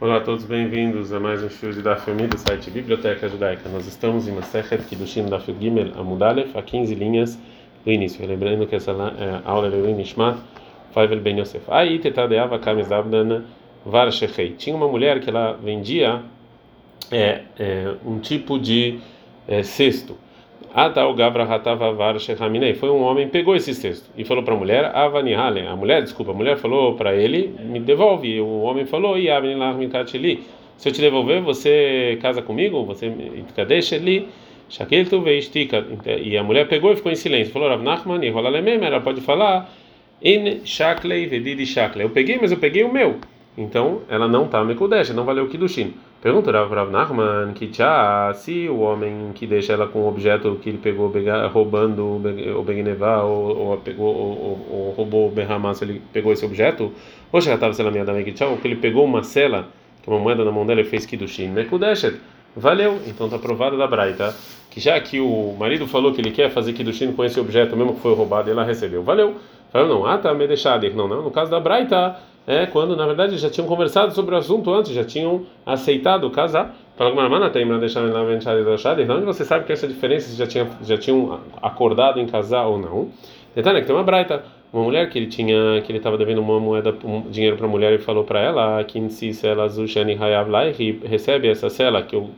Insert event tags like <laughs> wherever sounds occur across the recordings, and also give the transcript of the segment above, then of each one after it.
Olá a todos, bem-vindos a mais um show de Daf do site Biblioteca Judaica. Nós estamos em Masechet Kiddushin Daf Gimel Amudalef, a 15 linhas do início. Lembrando que essa é aula do Nishmat Faivel Ben Yosef. Aí tetadeava kames abdana varshechei. Tinha uma mulher que ela vendia é, é, um tipo de é, cesto. Atal Gavra Hatavavar Shechaminei. Foi um homem, pegou esse cesto e falou para a mulher, Avanihale. A mulher, desculpa, a mulher falou para ele, me devolve. O homem falou, Yavnilah Mikatili. Se eu te devolver, você casa comigo? Você deixa ali. Shakeltu veistika. E a mulher pegou e ficou em silêncio. Falou, Rav Nachman, e ela pode falar, In Shaklei Vedidi Shaklei. Eu peguei, mas eu peguei o meu. Então, ela não está Mekudesh, não valeu o Kiddushin. Pergunta Rav Rav Nachman que se o homem que deixa ela com o objeto que ele pegou roubando o Begnevá ou, ou, pegou, ou, ou roubou o Berramá, se ele pegou esse objeto, ou já estava sendo minha ou que ele pegou uma cela, que uma moeda na mão dela e fez Kiddushin, Mekudeshet, valeu, então está provado da Braita, que já que o marido falou que ele quer fazer Kiddushin com esse objeto, mesmo que foi roubado, ela recebeu, valeu. Falou, não, ah, tá, me deixado, não, não, no caso da Braita é quando na verdade já tinham conversado sobre o assunto antes, já tinham aceitado casar. Fala com a tem deixar na da onde você sabe que essa diferença se já tinha já tinham acordado em casar ou não? Detalhe que tem uma braita, uma mulher que ele tinha que ele estava devendo uma moeda um dinheiro para a mulher e falou para ela que se ela zushani hayav recebe essa cela que eu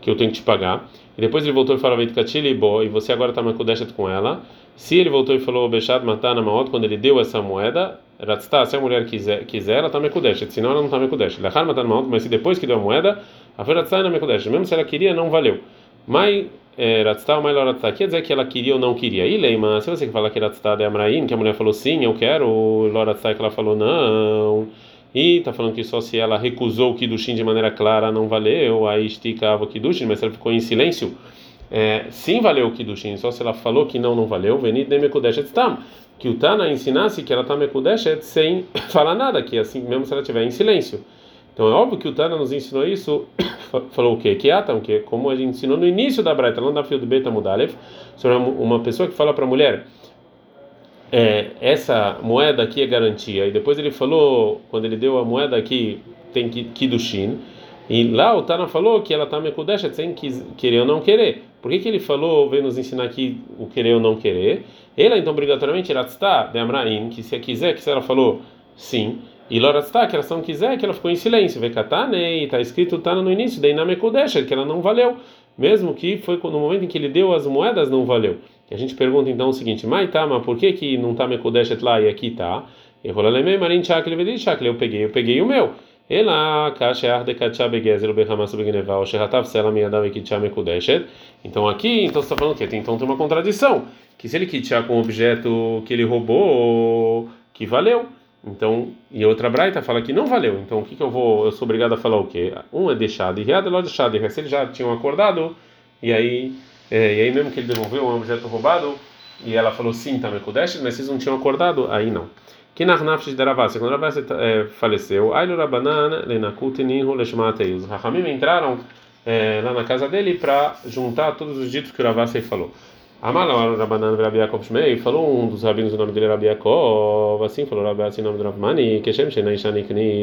que eu tenho que te pagar. E depois ele voltou e falou Veit Katili bo e você agora está makudeshet com ela. Se ele voltou e falou Bechad Matana Maot quando ele deu essa moeda, Ratzta, se a mulher quiser, quiser ela está mekudeshet, senão ela não está mekudeshet. Matar maot, mas se depois que deu a moeda, a Ratzta não mekudeshet. Mesmo se ela queria, não valeu. Mas Ratzta ou mais Ratzta, quer dizer que ela queria ou não queria. E Leima, se você falar que Ratzta é Amraim, que a mulher falou sim, eu quero, Loratzta que ela falou não. E está falando que só se ela recusou o Kiddushin de maneira clara não valeu, aí esticava o Kiddushin, mas se ela ficou em silêncio, é, sim valeu o Kiddushin, só se ela falou que não, não valeu, venid de Mekudeshet Stam. Que o Tana ensinasse que ela está mekudeshet sem <coughs> falar nada, que assim mesmo se ela estiver em silêncio. Então é óbvio que o Tana nos ensinou isso, <coughs> falou o quê? Que atam, que como a gente ensinou no início da Braita, lá da fio do Beta Mudalev, sobre uma pessoa que fala para a mulher, é, essa moeda aqui é garantia. E depois ele falou, quando ele deu a moeda aqui, tem Kiddushin, e lá o Tana falou que ela está mekudeshet sem querer ou não querer. Por que, que ele falou, veio nos ensinar aqui o querer ou não querer? Ela, então, obrigatoriamente, Ratzta de Amraim, que se quiser, que se ela falou sim, e Loratzta, que ela não quiser, que ela ficou em silêncio. Vekatane, está escrito Tana no início, daí na que ela não valeu. Mesmo que foi no momento em que ele deu as moedas, não valeu. E a gente pergunta então o seguinte: Maitama, por que, que não está Mekudeshet lá e aqui está? Eu peguei, eu peguei o meu. Ela kasher de kacha begezer behamas begneva o shehatav sela miyadav kitcha mekudeshet. Então aqui, então você está falando que então tem uma contradição, que se ele kitchar com um objeto que ele roubou, que valeu. Então, e outra braita fala que não valeu. Então, o que, que eu vou, eu sou obrigado a falar o quê? Um é deixado e reado, é deixado e se eles já tinham acordado e aí, é, e aí mesmo que ele devolveu um objeto roubado e ela falou sim, tá mekudeshet, mas vocês não tinham acordado, aí não que na Nafsh de Ravasi, quando Ravasi é, faleceu, Ailu Rabanan Lenakutinihu Leshmatei. Os Rahamim entraram é, lá na casa dele para juntar todos os ditos que o Ravasi falou. Amala Rabanan Rabi Yaakov Shmei, falou um dos rabinos, o nome dele Rabi Yaakov, assim falou Rabi assim, nome do Ravmani, que Shem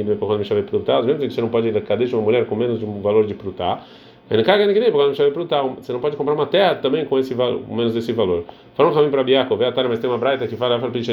depois me chamei Prutá, mesmo que você não pode ir da cadeia de uma mulher com menos de um valor de Prutá. Você não pode comprar uma terra também com esse valor, menos desse valor. Falando um caminho para Biakov, mas tem uma braita que fala, mas tem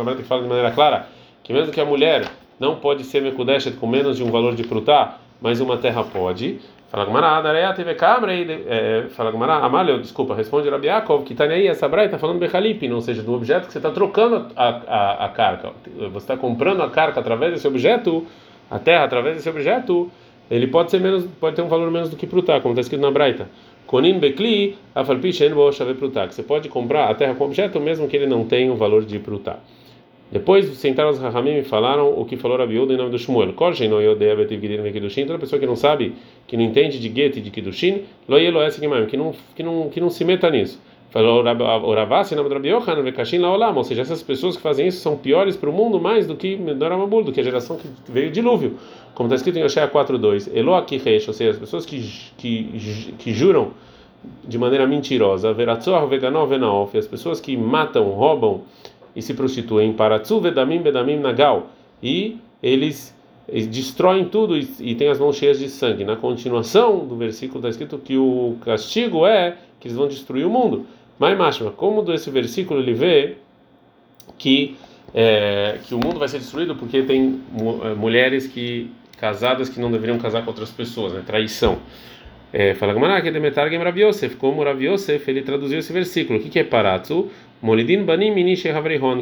uma braita que fala de maneira clara que mesmo que a mulher não pode ser mekudeshet com menos de um valor de prutá, mas uma terra pode. Fala Gumara, Dareia teve cabra e fala Gumara, Amalio, desculpa, responde Rabiakov, que está aí essa braita está falando Bechalipin, ou seja, do objeto que você está trocando a, a, a carca. Você está comprando a carca através desse objeto a terra através desse objeto, ele pode ser menos, pode ter um valor menos do que prutá, como está escrito na Braita. Konin bekli. Você pode comprar a terra com objeto mesmo que ele não tenha o valor de prutá. Depois sentaram os Rahamim e falaram o que falou Rabi Uda em nome do Shmuel. Korjen no yodeia betiv kiddushin. Toda pessoa que não sabe, que não entende de get e de kiddushin, lo yelo esse que não que não que não se meta nisso. Falou o Laolam, ou seja, essas pessoas que fazem isso são piores para o mundo mais do que Doramabur, do que a geração que veio dilúvio. Como está escrito em Oshea 4.2, Elo Akihesh, ou seja, as pessoas que, que, que juram de maneira mentirosa, Veratzor Veganov Venaof, as pessoas que matam, roubam e se prostituem, para Tzu Vedamim Bedamim Nagal, e eles destroem tudo e, e têm as mãos cheias de sangue. Na continuação do versículo está escrito que o castigo é que eles vão destruir o mundo. Mas, Mashma, como desse versículo ele vê que, é, que o mundo vai ser destruído porque tem é, mulheres que casadas que não deveriam casar com outras pessoas, né? traição. É, fala Gamara que Demetargem Rav Yosef, como Rav Yosef, ele traduziu esse versículo. O que, que é paratzu? Molidin banim minish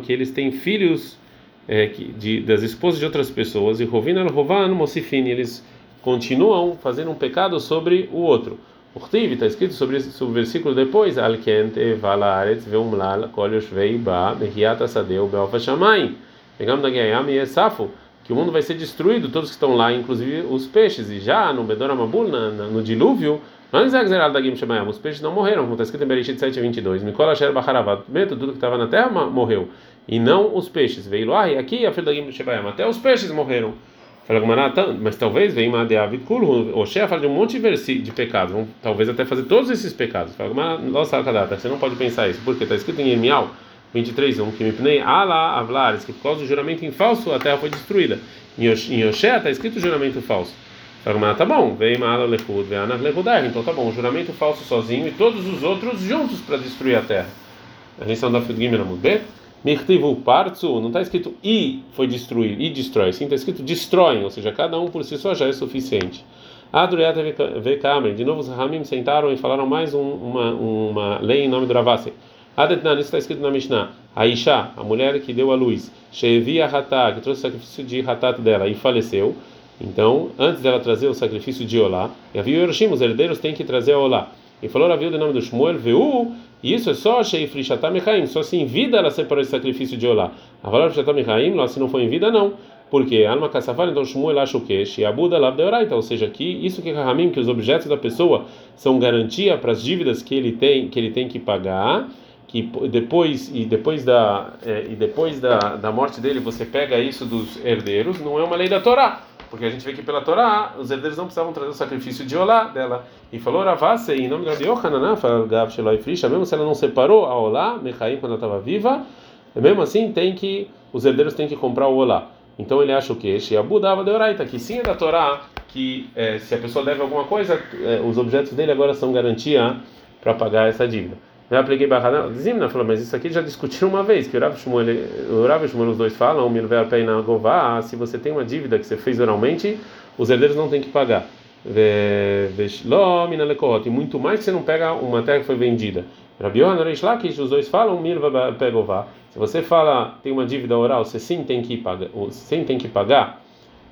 que eles têm filhos é, que, de, das esposas de outras pessoas, e Rovin Rovan Mosifin, eles continuam fazendo um pecado sobre o outro. Urtiv, está escrito sobre, o versículo depois, Al kente valaretz veumlal kol yoshvei ba mehiat asadeu beofa shamayim. Pegamos da Gayam e Esafo que o mundo vai ser destruído, todos que estão lá, inclusive os peixes. E já no Bedor Amabul, no dilúvio, os peixes não morreram, como está escrito em Bereshit 7, 22. Mikola Asher Bacharavat, tudo que estava na terra morreu, e não os peixes. Veio lá, e aqui a filha da Gim até os peixes morreram. Mas talvez venha uma de Avid Kulhu, Oshé fala de um monte de, de pecados, vão talvez até fazer todos esses pecados. Você não pode pensar isso, porque está escrito em Emial 23, 1, que me pnei ala avlares, que por causa do juramento em falso a terra foi destruída. Em Oshé está escrito juramento falso. Fala, tá bom, vem mala lechud, vem anar lechudar. Então tá bom, juramento falso sozinho e todos os outros juntos para destruir a terra. A lição da Fid Gimel Mirtivu Partsu, não está escrito e foi destruir, e destrói, sim está escrito destroem, ou seja, cada um por si só já é suficiente. Adriata Vekamer, de novo os Ramim sentaram e falaram mais um, uma, uma lei em nome do Ravase. Adetnan, isso está escrito na Mishnah. Aisha, a mulher que deu a luz, Shevi Hatá, que trouxe o sacrifício de Hatat dela e faleceu. Então, antes dela trazer o sacrifício de Olá, havia Yerushim, os herdeiros têm que trazer a Olá. E falou viúva em nome do Shmuel, Veu, isso é só Sheifri Shatam Mechaim, só se em vida ela separou esse sacrifício de Olá. A valor Shatam Mechaim, se não foi em vida, não. Porque Alma Kassafar, então Shmuel acha o quê? Shiabuda Lav Deoraita, ou seja, que isso que Rahamim, que os objetos da pessoa são garantia para as dívidas que ele tem, que ele tem que pagar que depois e depois da é, e depois da, da morte dele você pega isso dos herdeiros não é uma lei da Torá porque a gente vê que pela Torá os herdeiros não precisavam trazer o sacrifício de Olá dela. E falou Ravase em nome de Yohanan Gav Sheloi Frisha. Mesmo se ela não separou a Olá Mechaim quando ela estava viva mesmo assim tem que os herdeiros têm que comprar o Olá. Então ele acha o que Shiabu dava de Oraita que sim é da Torá que é, se a pessoa deve alguma coisa é, os objetos dele agora são garantia para pagar essa dívida eu apliquei barra Zimna falou, mas isso aqui já discutiram uma vez, que o Rav Shmuel, o Rav Shmuel os dois falam, o na Gová, se você tem uma dívida que você fez oralmente, os herdeiros não têm que pagar. E muito mais você não pega uma terra que foi vendida. Rabi que os dois falam, se você fala, tem uma dívida oral, você sim tem que pagar, sim tem que pagar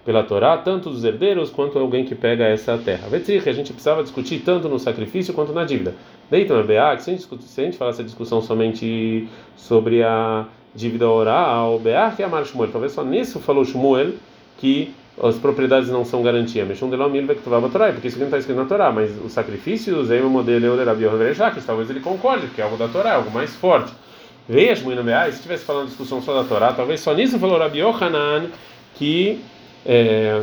pela Torá, tanto os herdeiros quanto alguém que pega essa terra. Vetrich, a gente precisava discutir tanto no sacrifício quanto na dívida. Deitam a se a gente, se a gente falar essa discussão somente sobre a dívida oral, Beak é Amar Shmuel, talvez só nisso falou Shmuel que as propriedades não são garantia. Mexam de Lomil Bektuvava Torá, porque isso aqui não está escrito na Torá, mas os sacrifícios, aí o modelo Eulerabi que talvez ele concorde, porque é algo da Torá, é algo mais forte. Veja, Shmuel Beak, se estivesse falando discussão só da Torá, talvez só nisso falou Rabi Yohanan que é,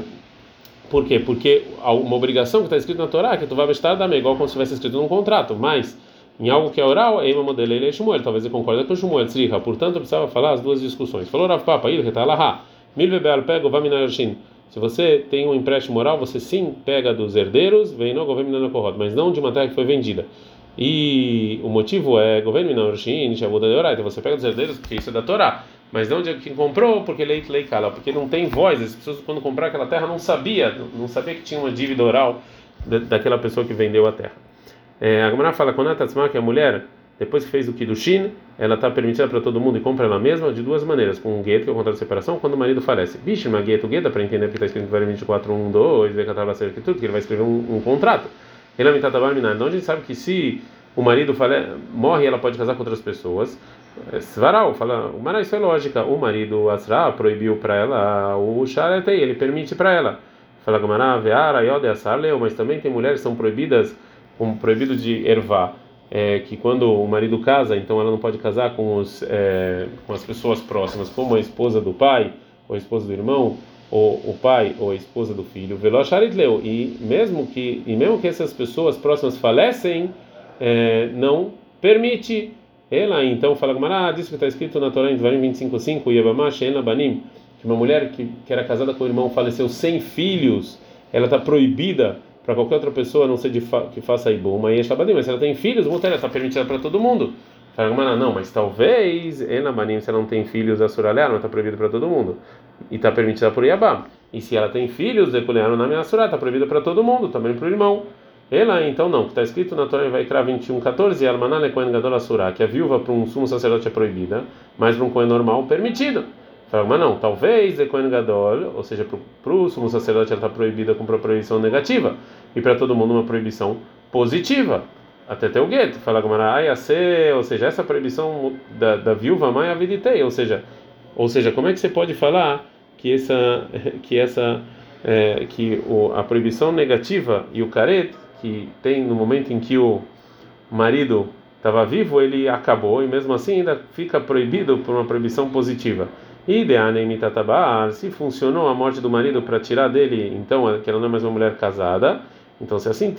por quê? Porque uma obrigação que está escrito na Torá, que tu vai estar da igual como se tivesse escrito num contrato, mas em algo que é oral, é uma modelo ele é Shmuel, talvez ele concorde com Shmuel, Tzriha, portanto precisava falar as duas discussões. Falou Rav Papa, lá, mil bebeal pego, vaminayoshin. Se você tem um empréstimo oral, você sim pega dos herdeiros, vem no governo mas não de uma terra que foi vendida. E o motivo é governo minaroshin, shavuda de orai, então você pega dos herdeiros porque isso é da Torá. Mas onde é quem comprou? Porque lei lei cala, porque não tem voz. As pessoas quando compraram aquela terra não sabia, não sabia que tinha uma dívida oral daquela pessoa que vendeu a terra. É, a Gemara fala quando a que a mulher depois que fez o kiddushin, ela está permitida para todo mundo e compra ela mesma de duas maneiras, com um gueto, que é o contrato de separação, quando o marido falece. Bicho, uma gueto, gueta, para entender que está escrito em 24, 1, 2, vê que tudo, que ele vai escrever um, um contrato. Ele é mitad Então a gente sabe que se o marido fale, morre, ela pode casar com outras pessoas. Svaral fala, mas isso é lógica. O marido Asra proibiu para ela o Sharetei, ele permite para ela. Fala Gamara, Veara, Yode, Asar, Leu, mas também tem mulheres que são proibidas, como proibido de ervar. É, que quando o marido casa, então ela não pode casar com, os, é, com as pessoas próximas, como a esposa do pai, ou a esposa do irmão, ou o pai, ou a esposa do filho. Velocharit leu. E mesmo que e mesmo que essas pessoas próximas falecem, é, não permite ela então fala Gamara, ah, disso que está escrito na Torá em Dvarim 25:5, Yebamá Sheena Banim, que uma mulher que, que era casada com o irmão faleceu sem filhos, ela está proibida para qualquer outra pessoa, a não ser fa que faça ibum, mas mas se ela tem filhos, ela está permitida para todo mundo. Fala, não, mas talvez, Enabanim, se ela não tem filhos, a suralé, não está proibida para todo mundo. E está permitida por Iabá. E se ela tem filhos, deculearam na minha surá, está proibida para todo mundo, também para o irmão. Ela, então, não, que está escrito na Torá vai criar 21, 14, Almaná Kohen Gadol Asura, que a viúva para um sumo sacerdote é proibida, mas para um Kohen normal, permitido. Fala, mas não, talvez é Kohen Gadol, ou seja, para o sumo sacerdote ela está proibida com uma proibição negativa, e para todo mundo uma proibição positiva até ter o gueto. Fala Gamara, ou seja, essa proibição da, da viúva mãe aviditei, ou seja, ou seja, como é que você pode falar que essa <laughs> que essa é, que o, a proibição negativa e o caret que tem no momento em que o marido estava vivo, ele acabou e mesmo assim ainda fica proibido por uma proibição positiva. E se funcionou a morte do marido para tirar dele, então que ela não é mais uma mulher casada, então, se assim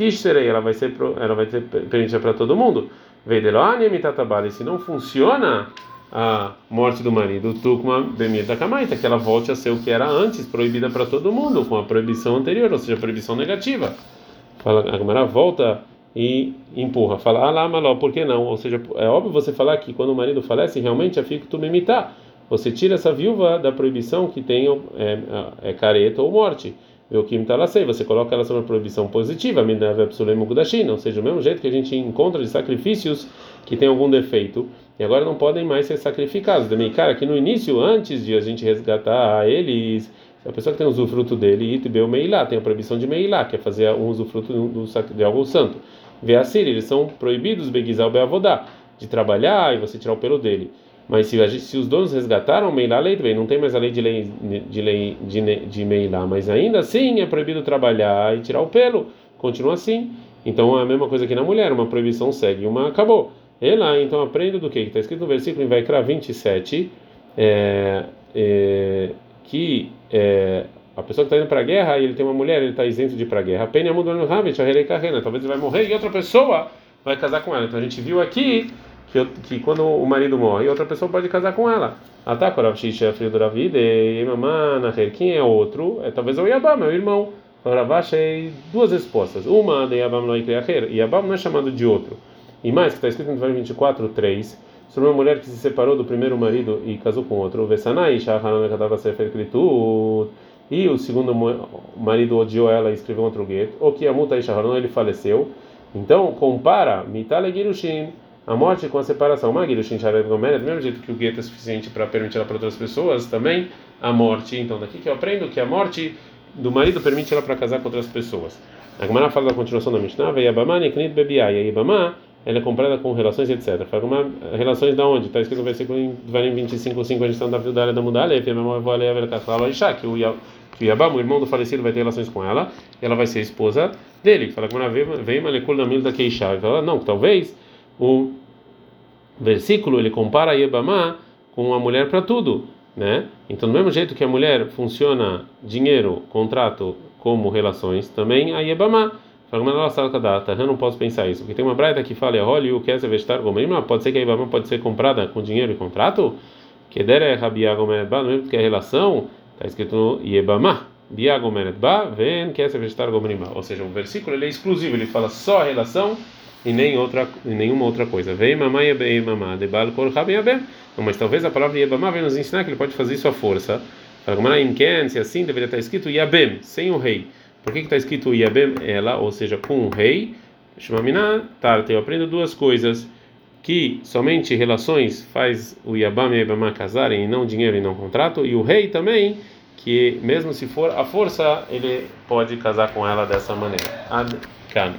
ela vai ser ela vai ter permitida para todo mundo. E se não funciona a morte do marido, Tukma Bemir Kamaita, que ela volte a ser o que era antes, proibida para todo mundo, com a proibição anterior, ou seja, a proibição negativa. Fala, a Gamara volta e empurra. Fala, ah lá, maló, por que não? Ou seja, é óbvio você falar que quando o marido falece, realmente a fica tu me imitar. Você tira essa viúva da proibição que tem é, é, é careta ou morte o Kim Talasei, você coloca ela sobre uma proibição positiva, ou seja, do mesmo jeito que a gente encontra de sacrifícios que tem algum defeito agora não podem mais ser sacrificados. Também, cara, que no início, antes de a gente resgatar eles, a pessoa que tem usufruto dele, Itbeu Meilá, tem a proibição de Meilá, que é fazer um usufruto de algo santo. A eles são proibidos, Begizal Beavodá, de trabalhar e você tirar o pelo dele. Mas se, gente, se os donos resgataram Meilá, lei bem, não tem mais a lei de lei de lei de, de Meilá, mas ainda assim é proibido trabalhar e tirar o pelo, continua assim. Então é a mesma coisa que na mulher, uma proibição segue, uma acabou. Ela então aprende do que? Está escrito no versículo em Vaikra 27, é, é, que é, a pessoa que está indo para a guerra e ele tem uma mulher, ele está isento de ir para a guerra. Pena mudou no Talvez ele vai morrer e outra pessoa vai casar com ela. Então a gente viu aqui que, que quando o marido morre, outra pessoa pode casar com ela. Ataca o é filho do David, e mamã, quem é outro? É talvez o Yabam, meu irmão. Ravash duas respostas. Uma de Yabam não é Yabam não é chamado de outro. E mais, que está escrito no versículo 24, 3, sobre uma mulher que se separou do primeiro marido e casou com outro. E o segundo marido odiou ela e escreveu outro gueto. Ou que a multa ele faleceu. Então, compara Mitale Girushin a morte com a separação. Magiro Shinsharev Gomer, do mesmo jeito que o gueto é suficiente para permitir ela para outras pessoas, também a morte. Então, daqui que eu aprendo que a morte do marido permite ela para casar com outras pessoas. A Gemara fala da continuação da Mishnah, Yabama Neknit Bebiá, Yabama ela é comprada com relações, etc. Fala uma relações da onde? Está escrito no versículo em 25, 5, a gente está na Vildália da Mudalef, a memória vai ler a que o Yabam, o irmão do falecido, vai ter relações com ela, e ela vai ser esposa dele. Fala que vem Malekul da Milda Keishá. Fala, não, talvez o versículo ele compara a Yebamá com a mulher para tudo, né? Então, do mesmo jeito que a mulher funciona dinheiro, contrato como relações, também a Yebamá. Eu não posso pensar isso, porque tem uma braita que fala, olha, o que é vestar Pode ser que a Yebamá pode ser comprada com dinheiro e contrato? Que der é mesmo que a relação está escrito no. Biagomeret vem que é vestar Ou seja, o versículo ele é exclusivo, ele fala só a relação e nem outra e nenhuma outra coisa. Vem mamãe bem mamá de bal Mas talvez a palavra yebamá venha nos ensinar que ele pode fazer isso à força. Se assim deveria estar escrito yabem, sem o rei. Por que está escrito yabem ela, ou seja, com o rei? Shmamina tarte. Eu aprendo duas coisas que somente relações faz o yabam e yabamá casarem e não dinheiro e não contrato e o rei também que mesmo se for a força ele pode casar com ela dessa maneira. Ad -kan.